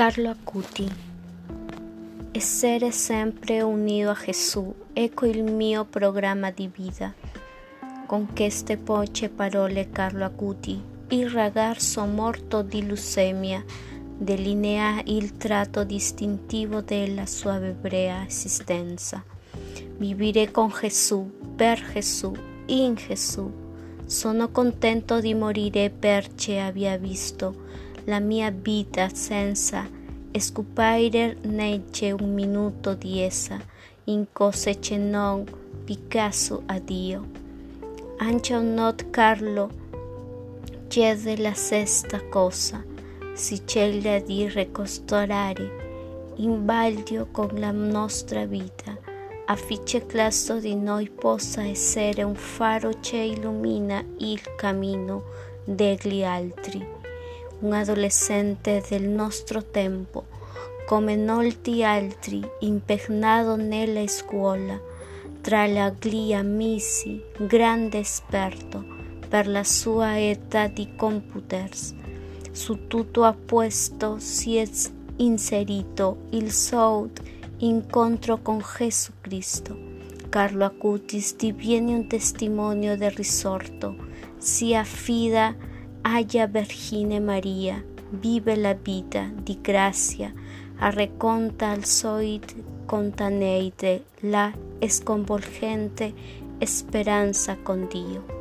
Carlo Acuti Essere sempre unito a Gesù, ecco il mio programma di vita. Con queste poche parole Carlo Acuti, il ragazzo morto di leucemia, delinea il tratto distintivo della sua ebrea esistenza. Vivere con Gesù, per Gesù, in Gesù. Sono contento di morire perché abbia visto la mia vita senza scoprire neanche un minuto di essa in cose che non Picasso a Dio. Anche un not Carlo chiede la stessa cosa, si sceglie di ricostruire in vaglio con la nostra vita affinché classo di noi possa essere un faro che illumina il cammino degli altri un adolescente del nostro tempo, come molti altri, impegnato nella scuola, tra gli amici, grande esperto per la sua età di computers. Su tutto a questo si è inserito il suo incontro con Gesù Cristo. Carlo Acutis diviene un testimonio del risorto, si affida Alla Vergine Maria, vive la vita di grazia, arreconta al soit contaneite la sconvolgente speranza con Dio.